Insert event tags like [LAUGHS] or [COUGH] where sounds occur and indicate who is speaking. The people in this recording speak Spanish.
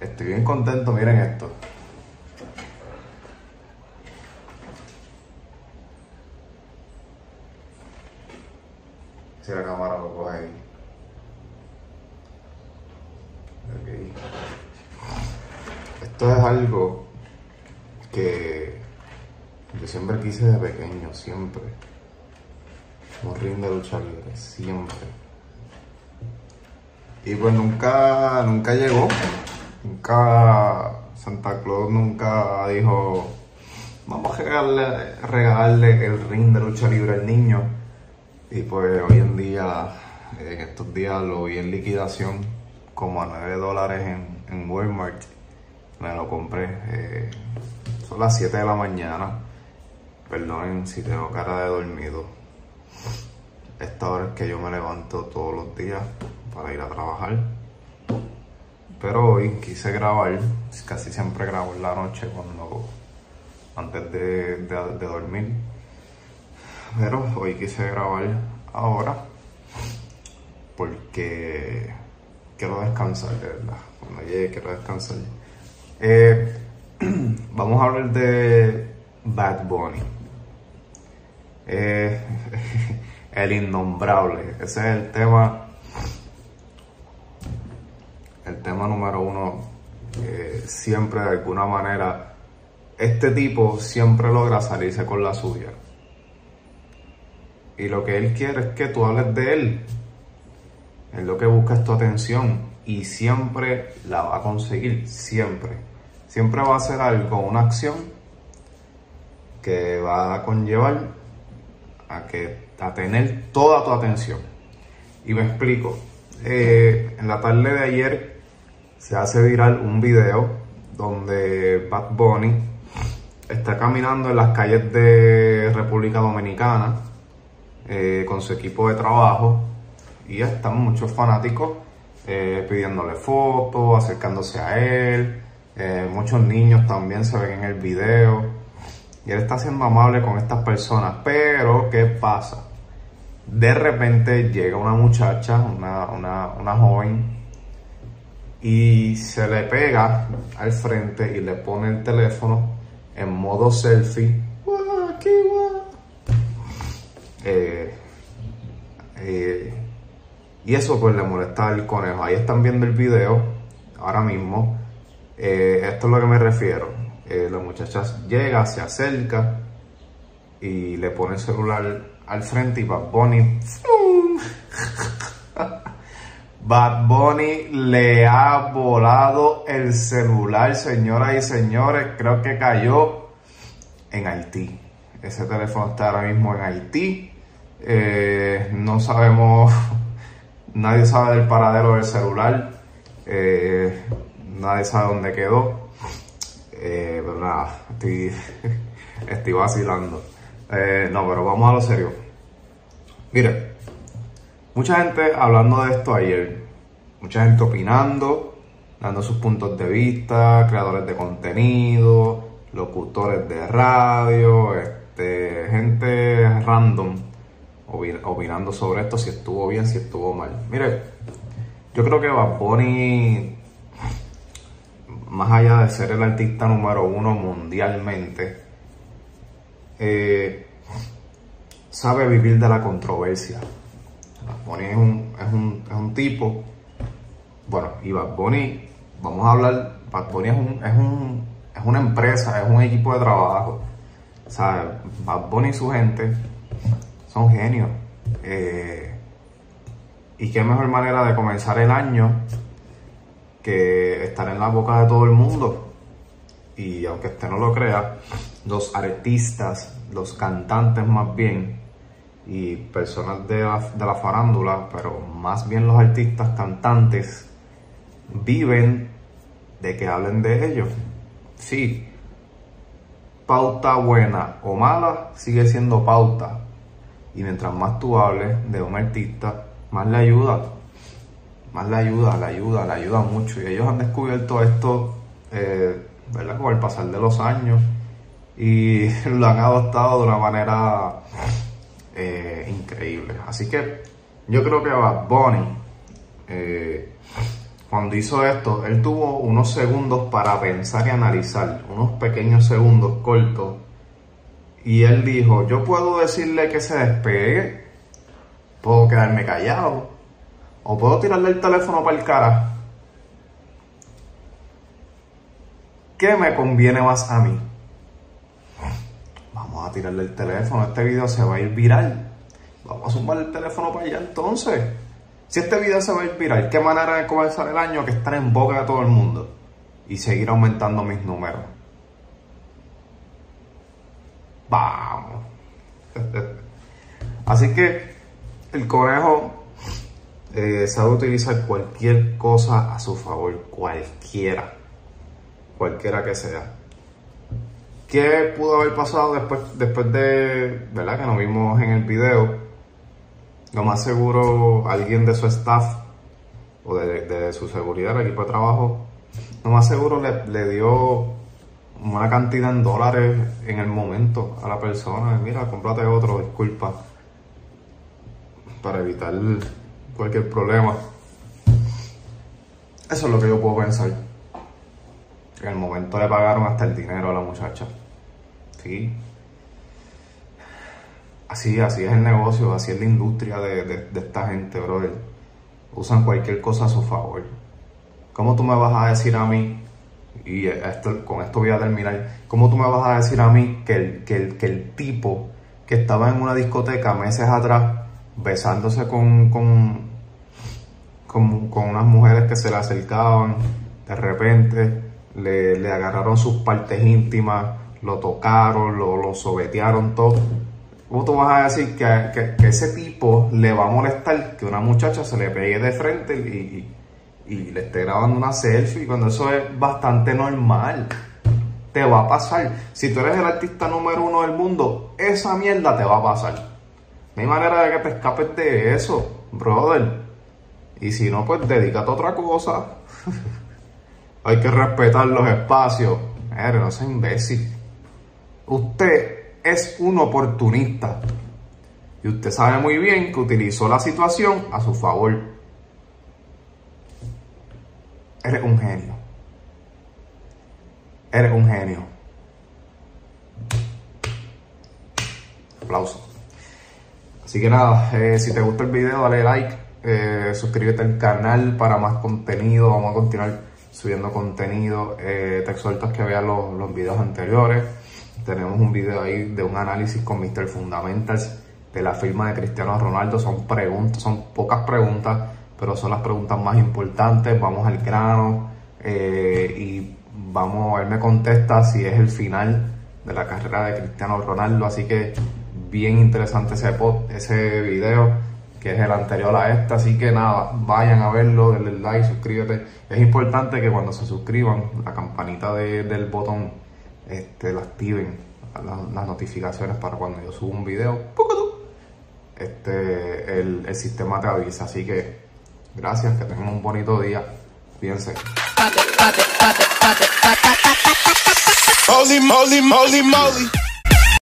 Speaker 1: Estoy bien contento, miren esto. Si la cámara lo coge ahí. Ok. Esto es algo que yo siempre quise de pequeño, siempre. Un ring de lucha libre, siempre. Y pues nunca, nunca llegó. Nunca, Santa Claus nunca dijo, vamos a regalarle, el ring de lucha libre al niño. Y pues hoy en día, en estos días lo vi en liquidación como a 9 dólares en, en Walmart. Me lo compré. eh, son las 7 de la mañana. Perdonen si tengo cara de dormido. Esta hora es que yo me levanto todos los días para ir a trabajar. Pero hoy quise grabar, casi siempre grabo en la noche cuando antes de, de- dormir. Pero hoy quise grabar ahora porque quiero descansar, de verdad. Cuando llegue quiero descansar. Eh, [CLEARS THROAT] vamos a hablar de Bad Bunny. Eh, [LAUGHS] el innombrable. Ese es el tema. El tema número uno. eh, siempre de alguna manera. Este tipo siempre logra salirse con la suya. Y lo que él quiere es que tú hables de él. Él lo que busca es tu atención. Y siempre la va a conseguir. Siempre. Siempre va a hacer algo, una acción que va a conllevar a que a tener toda tu atención. Y me explico. Eh, en la tarde de ayer se hace viral un video donde Bad Bunny está caminando en las calles de República Dominicana eh, con su equipo de trabajo y están muchos fanáticos eh, pidiéndole fotos, acercándose a él. Eh, muchos niños también se ven en el video. Y él está siendo amable con estas personas. Pero, ¿qué pasa? De repente llega una muchacha, una, una, una joven, y se le pega al frente y le pone el teléfono en modo selfie. Eh, eh, y eso pues le molesta al conejo. Ahí están viendo el video ahora mismo. Eh, esto es lo que me refiero. Eh, la muchacha llega, se acerca y le pone el celular al frente y Bad Bunny... Bad Bunny le ha volado el celular, señoras y señores. Creo que cayó en Haití. Ese teléfono está ahora mismo en Haití. Eh, no sabemos, [LAUGHS] nadie sabe del paradero del celular. Eh, nadie sabe dónde quedó. Eh, pero nada, estoy, [LAUGHS] estoy vacilando. No, pero vamos a lo serio. Mire, mucha gente hablando de esto ayer, mucha gente opinando, dando sus puntos de vista, creadores de contenido, locutores de radio, este, gente random opi- opinando sobre esto, si estuvo bien, si estuvo mal. Mire, yo creo que Bad Bunny, más allá de ser el artista número uno mundialmente, eh, sabe vivir de la controversia. Bunny es un, es un, es un tipo, bueno, y Bad Bunny, vamos a hablar, Bad Bunny es, un, es, un, es una empresa, es un equipo de trabajo. O sea, Bad Bunny y su gente son genios. Eh, y qué mejor manera de comenzar el año que estar en la boca de todo el mundo. Y aunque usted no lo crea, los artistas, los cantantes más bien, y personas de la, de la farándula, pero más bien los artistas cantantes, viven de que hablen de ellos. Sí, pauta buena o mala sigue siendo pauta. Y mientras más tú hables de un artista, más le ayuda. Más le ayuda, le ayuda, le ayuda mucho. Y ellos han descubierto esto, eh, ¿verdad? Con el pasar de los años. Y [LAUGHS] lo han adoptado de una manera eh, increíble. Así que yo creo que Bad Bunny eh, cuando hizo esto, él tuvo unos segundos para pensar y analizar, unos pequeños segundos cortos. Y él dijo, yo puedo decirle que se despegue, puedo quedarme callado, o puedo tirarle el teléfono para el cara. ¿Qué me conviene más a mí? A tirarle el teléfono, este video se va a ir viral. Vamos a sumar el teléfono para allá entonces. Si este video se va a ir viral, ¿qué manera de comenzar el año que estar en boca de todo el mundo? Y seguir aumentando mis números. Vamos. [LAUGHS] Así que el conejo eh, sabe utilizar cualquier cosa a su favor, cualquiera, cualquiera que sea. ¿Qué pudo haber pasado después, después de, verdad, que nos vimos en el video? lo más seguro alguien de su staff o de, su seguridad, el equipo de trabajo, lo más seguro le, dio una cantidad en dólares en el momento a la persona. Mira, cómprate otro, disculpa, para evitar cualquier problema. Eso es lo que yo puedo pensar. En el momento le pagaron hasta el dinero a la muchacha. Sí, Así, así es el negocio, así es la industria de, esta gente, brother. Usan cualquier cosa a su favor. ¿Cómo tú me vas a decir a mí, y esto, con esto voy a terminar, cómo tú me vas a decir a mí que el, que el, que el tipo que estaba en una discoteca meses atrás besándose con, con, con, unas mujeres que se le acercaban, de repente le, le agarraron sus partes íntimas, lo tocaron, lo, lo sobetearon todo ¿Cómo tú vas a decir que, que, ese tipo le va a molestar que una muchacha se le pegue de frente y, y, le esté grabando una selfie cuando eso es bastante normal? Te va a pasar. Si tú eres el artista número uno del mundo, esa mierda te va a pasar. No hay manera de que te escapes de eso, brother. Y si no, pues dedícate a otra cosa. [LAUGHS] hay que respetar los espacios. Mire, no seas imbécil. Usted es un oportunista. Y usted sabe muy bien que utilizó la situación a su favor. Eres un genio. Eres un genio. Aplausos. Así que nada, eh, si te gusta el video, dale like, eh, suscríbete al canal para más contenido. Vamos a continuar subiendo contenido. Eh, te exhorto a que veas los, los videos anteriores. Tenemos un video ahí de un análisis con Mr. Fundamentals de la firma de Cristiano Ronaldo. Son preguntas, son pocas preguntas, pero son las preguntas más importantes. Vamos al grano eh, y vamos, él me contesta si es el final de la carrera de Cristiano Ronaldo. Así que bien interesante ese, ese video que es el anterior a este. Así que nada, vayan a verlo, denle like, suscríbete. Es importante que cuando se suscriban, la campanita del botón este, lo activen las, notificaciones para cuando yo subo un video, este, el, sistema te avisa. Así que gracias, que tengan un bonito día. Cuídense. Holy moly, moly, moly.